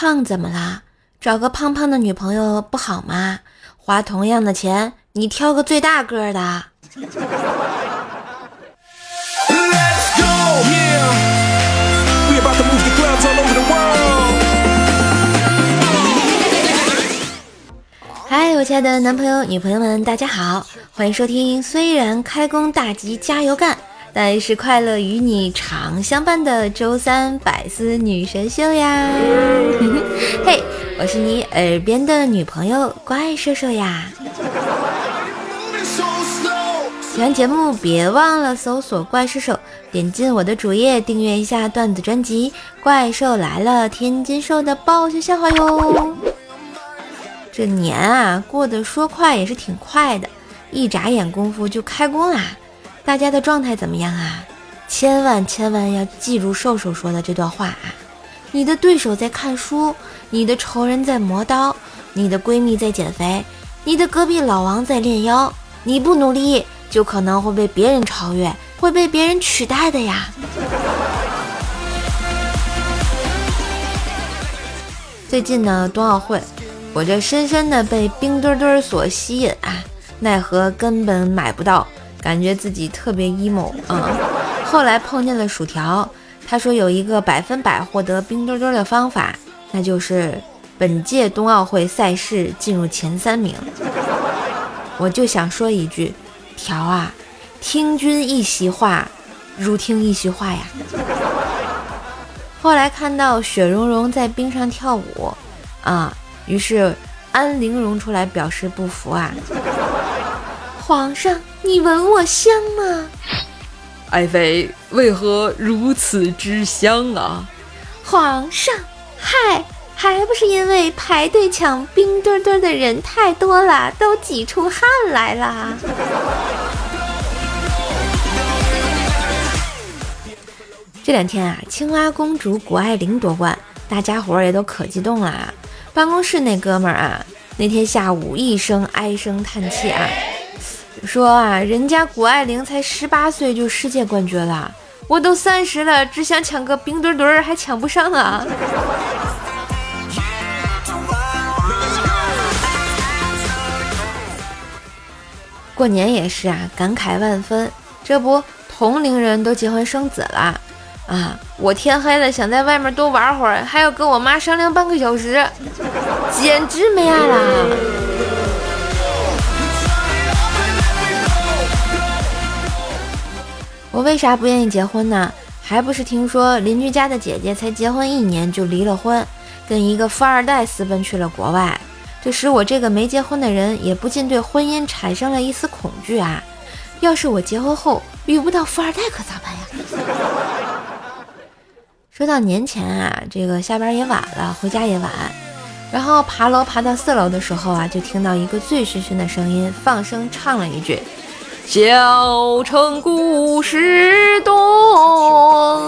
胖怎么啦？找个胖胖的女朋友不好吗？花同样的钱，你挑个最大个的。嗨，我亲爱的男朋友、女朋友们，大家好，欢迎收听。虽然开工大吉，加油干，但是快乐与你常相伴的周三百思女神秀呀！嘿，我是你耳边的女朋友怪兽兽呀。喜欢节目别忘了搜索怪兽兽，点进我的主页订阅一下段子专辑《怪兽来了》，天津兽的爆笑笑话哟。这年啊，过得说快也是挺快的，一眨眼功夫就开工啦。大家的状态怎么样啊？千万千万要记住瘦瘦说的这段话啊！你的对手在看书，你的仇人在磨刀，你的闺蜜在减肥，你的隔壁老王在练腰。你不努力，就可能会被别人超越，会被别人取代的呀。最近呢，冬奥会。我这深深的被冰墩墩所吸引啊，奈何根本买不到，感觉自己特别 emo 啊。后来碰见了薯条，他说有一个百分百获得冰墩墩的方法，那就是本届冬奥会赛事进入前三名。我就想说一句，条啊，听君一席话，如听一席话呀。后来看到雪融融在冰上跳舞，啊。于是安陵容出来表示不服啊！皇上，你闻我香吗？爱妃为何如此之香啊？皇上，嗨，还不是因为排队抢冰墩墩的人太多了，都挤出汗来了。这两天啊，青蛙公主谷爱凌夺冠，大家伙儿也都可激动了。办公室那哥们儿啊，那天下午一声唉声叹气啊，说啊，人家谷爱凌才十八岁就世界冠军了，我都三十了，只想抢个冰墩墩儿还抢不上啊。过年也是啊，感慨万分，这不同龄人都结婚生子了。啊！我天黑了，想在外面多玩会儿，还要跟我妈商量半个小时，简直没爱了。我为啥不愿意结婚呢？还不是听说邻居家的姐姐才结婚一年就离了婚，跟一个富二代私奔去了国外，这使我这个没结婚的人也不禁对婚姻产生了一丝恐惧啊！要是我结婚后遇不到富二代，可咋办呀？说到年前啊，这个下班也晚了，回家也晚，然后爬楼爬到四楼的时候啊，就听到一个醉醺醺的声音放声唱了一句：“小城故事多。”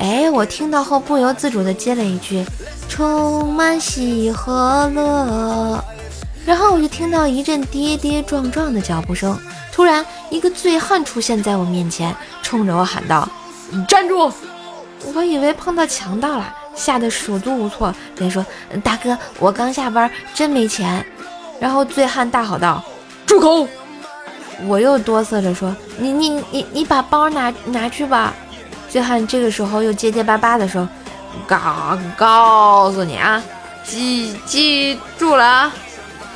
哎，我听到后不由自主的接了一句：“充满喜和乐。”然后我就听到一阵跌跌撞撞的脚步声，突然一个醉汉出现在我面前，冲着我喊道：“站住！”我以为碰到强盗了，吓得手足无措，连说：“大哥，我刚下班，真没钱。”然后醉汉大吼道：“住口！”我又哆嗦着说：“你你你你把包拿拿去吧。”醉汉这个时候又结结巴巴的说：“告告诉你啊，记记住了啊，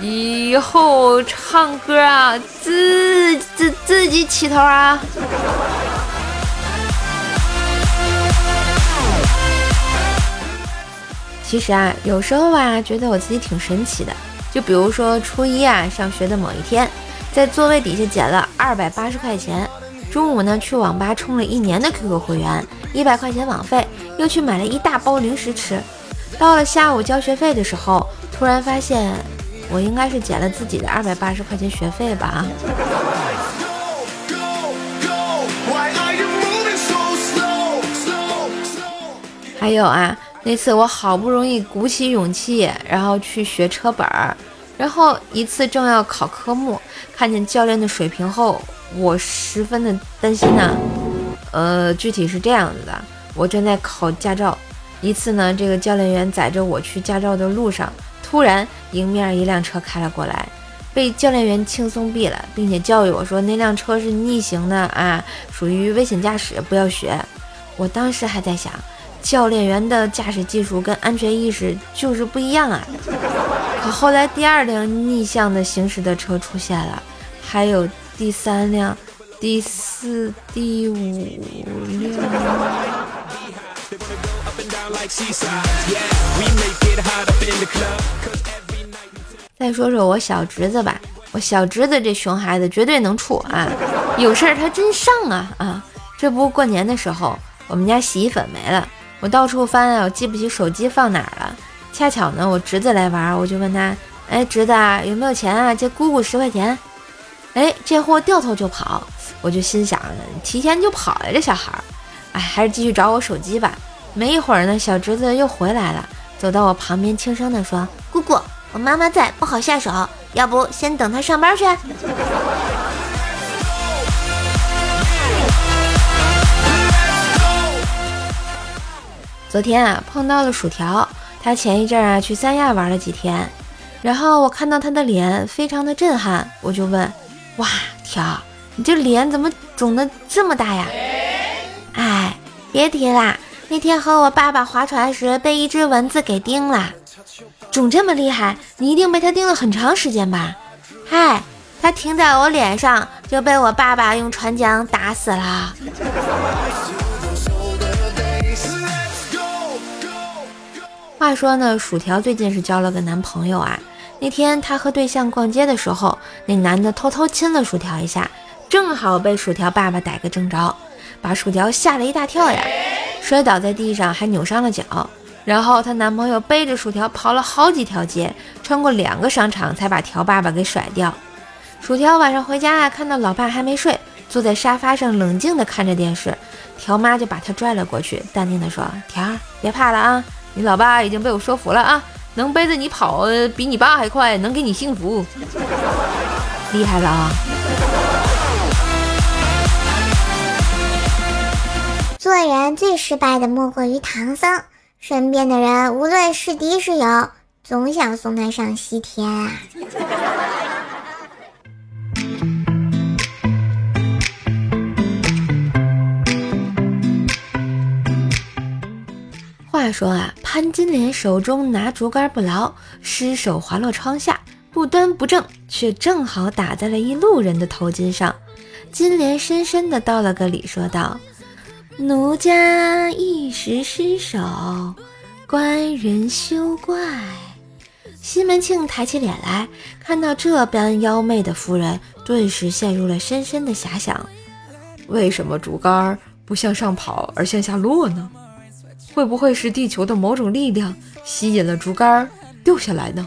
以后唱歌啊，自自自己起头啊。”其实啊，有时候啊，觉得我自己挺神奇的。就比如说初一啊，上学的某一天，在座位底下捡了二百八十块钱。中午呢，去网吧充了一年的 QQ 会员，一百块钱网费，又去买了一大包零食吃。到了下午交学费的时候，突然发现我应该是捡了自己的二百八十块钱学费吧？还有啊。那次我好不容易鼓起勇气，然后去学车本儿，然后一次正要考科目，看见教练的水平后，我十分的担心呢。呃，具体是这样子的，我正在考驾照，一次呢，这个教练员载着我去驾照的路上，突然迎面一辆车开了过来，被教练员轻松避了，并且教育我说那辆车是逆行的啊，属于危险驾驶，不要学。我当时还在想，教练员的驾驶技术跟安全意识就是不一样啊。可后来第二辆逆向的行驶的车出现了，还有第三辆、第四、第五辆。再说说我小侄子吧，我小侄子这熊孩子绝对能处啊，有事儿他真上啊啊！这不过年的时候，我们家洗衣粉没了，我到处翻啊，我记不起手机放哪儿了。恰巧呢，我侄子来玩，我就问他，哎，侄子啊有没有钱啊？借姑姑十块钱。哎，这货掉头就跑，我就心想，提前就跑了这小孩儿，哎，还是继续找我手机吧。没一会儿呢，小侄子又回来了，走到我旁边，轻声地说：“姑姑，我妈妈在，不好下手，要不先等她上班去。”昨天啊，碰到了薯条，他前一阵啊去三亚玩了几天，然后我看到他的脸非常的震撼，我就问：“哇，条，你这脸怎么肿的这么大呀？”哎，别提啦。那天和我爸爸划船时，被一只蚊子给叮了，肿这么厉害，你一定被它叮了很长时间吧？嗨，它停在我脸上，就被我爸爸用船桨打死了。话说呢，薯条最近是交了个男朋友啊。那天他和对象逛街的时候，那男的偷偷亲了薯条一下，正好被薯条爸爸逮个正着，把薯条吓了一大跳呀。摔倒在地上，还扭伤了脚。然后她男朋友背着薯条跑了好几条街，穿过两个商场，才把条爸爸给甩掉。薯条晚上回家啊，看到老爸还没睡，坐在沙发上冷静地看着电视。条妈就把他拽了过去，淡定地说：“条儿，别怕了啊，你老爸已经被我说服了啊，能背着你跑比你爸还快，能给你幸福，厉害了啊！”做人最失败的莫过于唐僧，身边的人无论是敌是友，总想送他上西天啊。话说啊，潘金莲手中拿竹竿不牢，失手滑落窗下，不端不正，却正好打在了一路人的头巾上。金莲深深的道了个礼，说道。奴家一时失手，官人休怪。西门庆抬起脸来，看到这般妖媚的夫人，顿时陷入了深深的遐想：为什么竹竿不向上跑而向下落呢？会不会是地球的某种力量吸引了竹竿掉下来呢？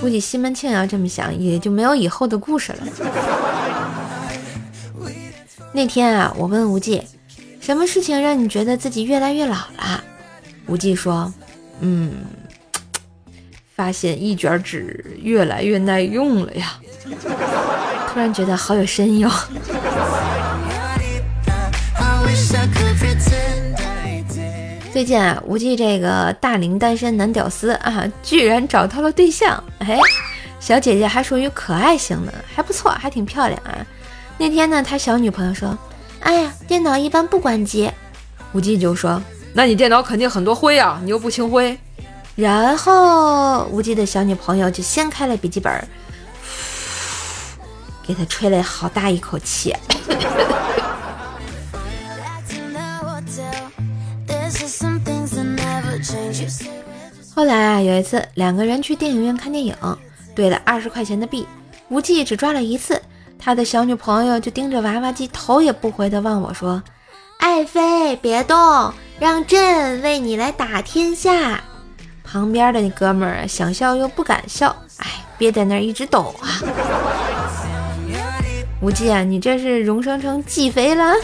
估计西门庆要这么想，也就没有以后的故事了。那天啊，我问无忌，什么事情让你觉得自己越来越老了？无忌说：“嗯，发现一卷纸越来越耐用了呀。”突然觉得好有深意。最近啊，无忌这个大龄单身男屌丝啊，居然找到了对象。哎，小姐姐还属于可爱型的，还不错，还挺漂亮啊。那天呢，他小女朋友说：“哎呀，电脑一般不关机。”无忌就说：“那你电脑肯定很多灰啊，你又不清灰。”然后无忌的小女朋友就掀开了笔记本，给他吹了好大一口气。后来啊，有一次两个人去电影院看电影，兑了二十块钱的币，无忌只抓了一次。他的小女朋友就盯着娃娃机，头也不回地望我说：“爱妃，别动，让朕为你来打天下。”旁边的那哥们儿想笑又不敢笑，哎，憋在那儿一直抖啊。无忌啊，你这是荣升成继妃了？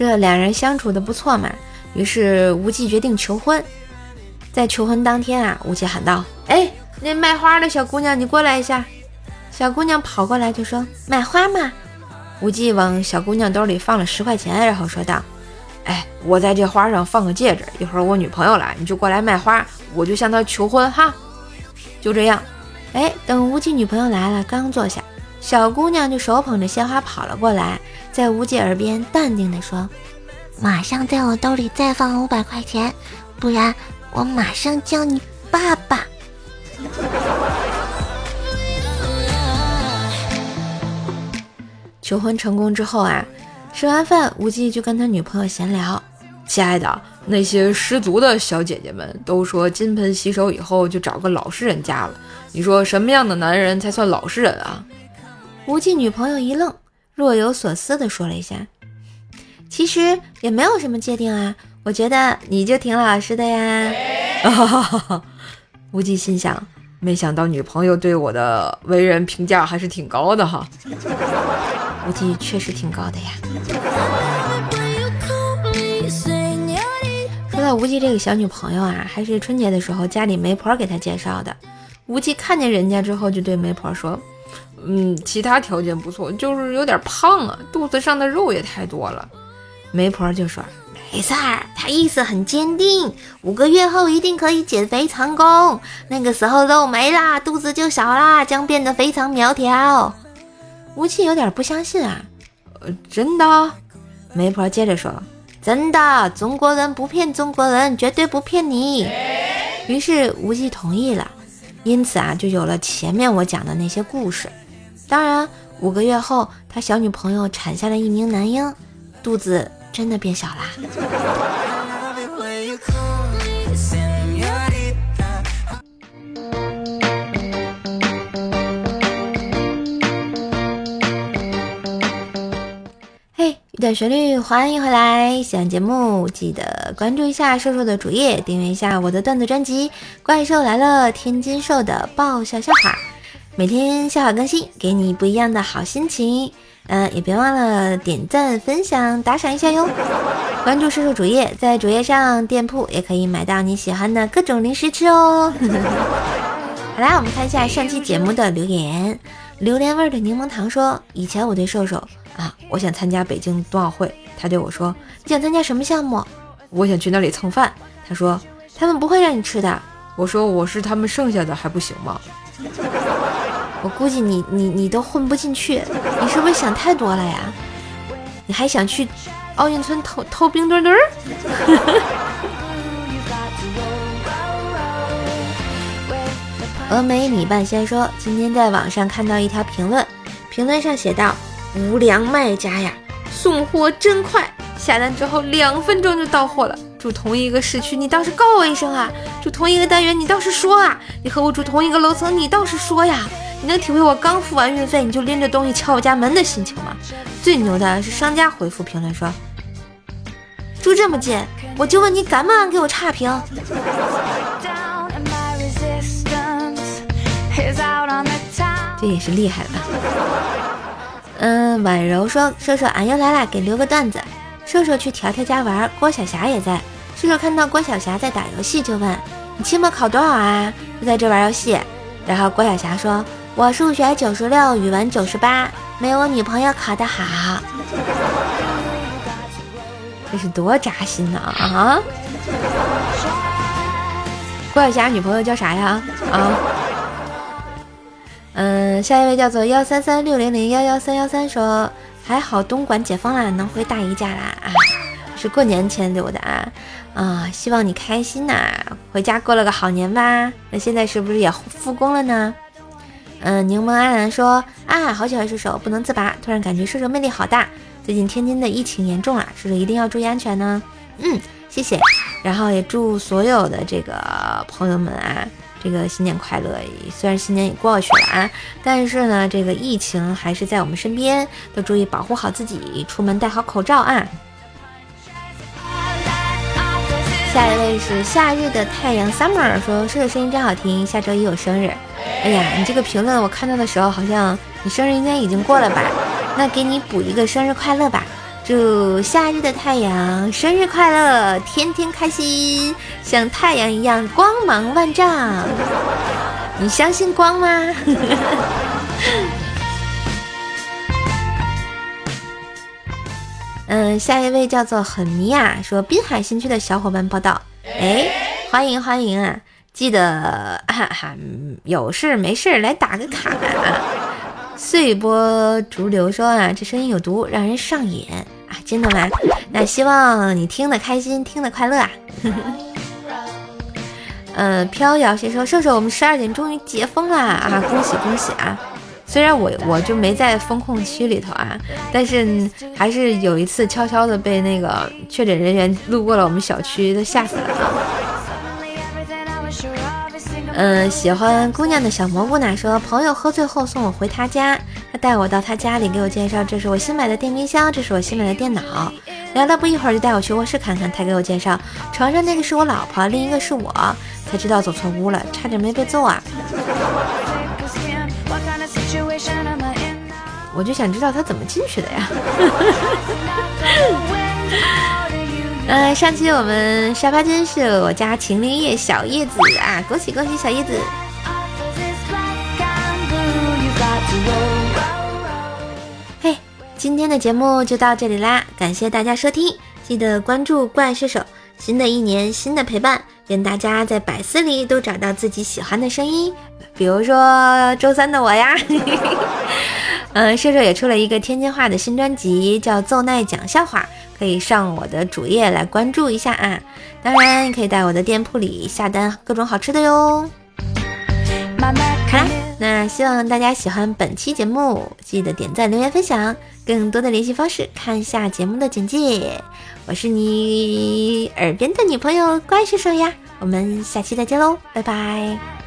这两人相处的不错嘛，于是无忌决定求婚。在求婚当天啊，无忌喊道：“哎！”那卖花的小姑娘，你过来一下。小姑娘跑过来就说：“买花吗？”无忌往小姑娘兜里放了十块钱，然后说道：“哎，我在这花上放个戒指，一会儿我女朋友来，你就过来卖花，我就向她求婚哈。”就这样，哎，等无忌女朋友来了，刚坐下，小姑娘就手捧着鲜花跑了过来，在无忌耳边淡定地说：“马上在我兜里再放五百块钱，不然我马上叫你爸爸。”求婚成功之后啊，吃完饭，无忌就跟他女朋友闲聊：“亲爱的，那些失足的小姐姐们都说金盆洗手以后就找个老实人嫁了。你说什么样的男人才算老实人啊？”无忌女朋友一愣，若有所思地说了一下：“其实也没有什么界定啊，我觉得你就挺老实的呀。”哈哈哈哈无忌心想：没想到女朋友对我的为人评价还是挺高的哈。无忌确实挺高的呀。说到无忌这个小女朋友啊，还是春节的时候家里媒婆给他介绍的。无忌看见人家之后，就对媒婆说：“嗯，其他条件不错，就是有点胖啊，肚子上的肉也太多了。”媒婆就说：“没事儿，他意思很坚定，五个月后一定可以减肥成功。那个时候肉没啦，肚子就小啦，将变得非常苗条。”吴忌有点不相信啊，呃，真的？媒婆接着说：“真的，中国人不骗中国人，绝对不骗你。”于是吴忌同意了，因此啊，就有了前面我讲的那些故事。当然，五个月后，他小女朋友产下了一名男婴，肚子真的变小啦。一段旋律，欢迎回来！喜欢节目记得关注一下瘦瘦的主页，订阅一下我的段子专辑《怪兽来了》，天津瘦的爆笑笑话，每天笑话更新，给你不一样的好心情。嗯，也别忘了点赞、分享、打赏一下哟！关注瘦瘦主页，在主页上店铺也可以买到你喜欢的各种零食吃哦。好啦，我们看一下上期节目的留言。榴莲味的柠檬糖说：“以前我对瘦瘦。”啊！我想参加北京冬奥会，他对我说：“你想参加什么项目？”我想去那里蹭饭。他说：“他们不会让你吃的。”我说：“我是他们剩下的还不行吗？” 我估计你你你都混不进去，你是不是想太多了呀？你还想去奥运村偷偷冰墩墩？峨眉米半仙说：“今天在网上看到一条评论，评论上写道。”无良卖家呀，送货真快，下单之后两分钟就到货了。住同一个市区，你倒是告我一声啊！住同一个单元，你倒是说啊！你和我住同一个楼层，你倒是说呀！你能体会我刚付完运费你就拎着东西敲我家门的心情吗？最牛的是商家回复评论说：住这么近，我就问你敢不敢给我差评？这也是厉害了。嗯，婉柔说：“瘦瘦，俺又来了，给留个段子。瘦瘦去条条家玩，郭晓霞也在。瘦瘦看到郭晓霞在打游戏，就问：你期末考多少啊？就在这玩游戏。然后郭晓霞说：我数学九十六，语文九十八，没有我女朋友考得好。这是多扎心呐啊！郭晓霞女朋友叫啥呀？啊？”嗯，下一位叫做幺三三六零零幺幺三幺三说，还好东莞解封了，能回大姨家啦啊！是过年前留的啊啊！希望你开心呐，回家过了个好年吧。那现在是不是也复工了呢？嗯，柠檬安然说啊，好喜欢射手，不能自拔，突然感觉射手魅力好大。最近天津的疫情严重了，射手一定要注意安全呢。嗯，谢谢。然后也祝所有的这个朋友们啊。这个新年快乐！虽然新年也过去了啊，但是呢，这个疫情还是在我们身边，都注意保护好自己，出门戴好口罩啊。下一位是夏日的太阳 summer 说：“射手声音真好听，下周一有生日。”哎呀你这个评论我看到的时候好像你生日应该已经过了吧那给你补一个生日快乐吧。祝夏日的太阳生日快乐天天开心像太阳一样光芒万丈。你相信光吗？嗯下一位叫做很迷啊说滨海新区的小伙伴报道。哎欢迎欢迎啊记得哈哈，有事没事来打个卡啊！碎波逐流说啊，这声音有毒，让人上瘾啊！真的吗？那希望你听得开心，听得快乐啊！嗯，飘摇先说，瘦瘦，我们十二点终于解封啦啊！恭喜恭喜啊！虽然我我就没在风控区里头啊，但是还是有一次悄悄的被那个确诊人员路过了我们小区，都吓死了啊。嗯，喜欢姑娘的小蘑菇奶说，朋友喝醉后送我回他家，他带我到他家里，给我介绍这是我新买的电冰箱，这是我新买的电脑。聊了不一会儿，就带我去卧室看看。他给我介绍，床上那个是我老婆，另一个是我。才知道走错屋了，差点没被揍啊！我就想知道他怎么进去的呀。呃，上期我们沙发君是我家秦灵叶小叶子啊，恭喜恭喜小叶子！嘿，今天的节目就到这里啦，感谢大家收听，记得关注怪射手。新的一年，新的陪伴，愿大家在百思里都找到自己喜欢的声音，比如说周三的我呀。嗯，射手也出了一个天津话的新专辑，叫《奏奈讲笑话》。可以上我的主页来关注一下啊！当然，你可以在我的店铺里下单各种好吃的哟。好啦，那希望大家喜欢本期节目，记得点赞、留言、分享。更多的联系方式，看下节目的简介。我是你耳边的女朋友怪兽兽呀，我们下期再见喽，拜拜。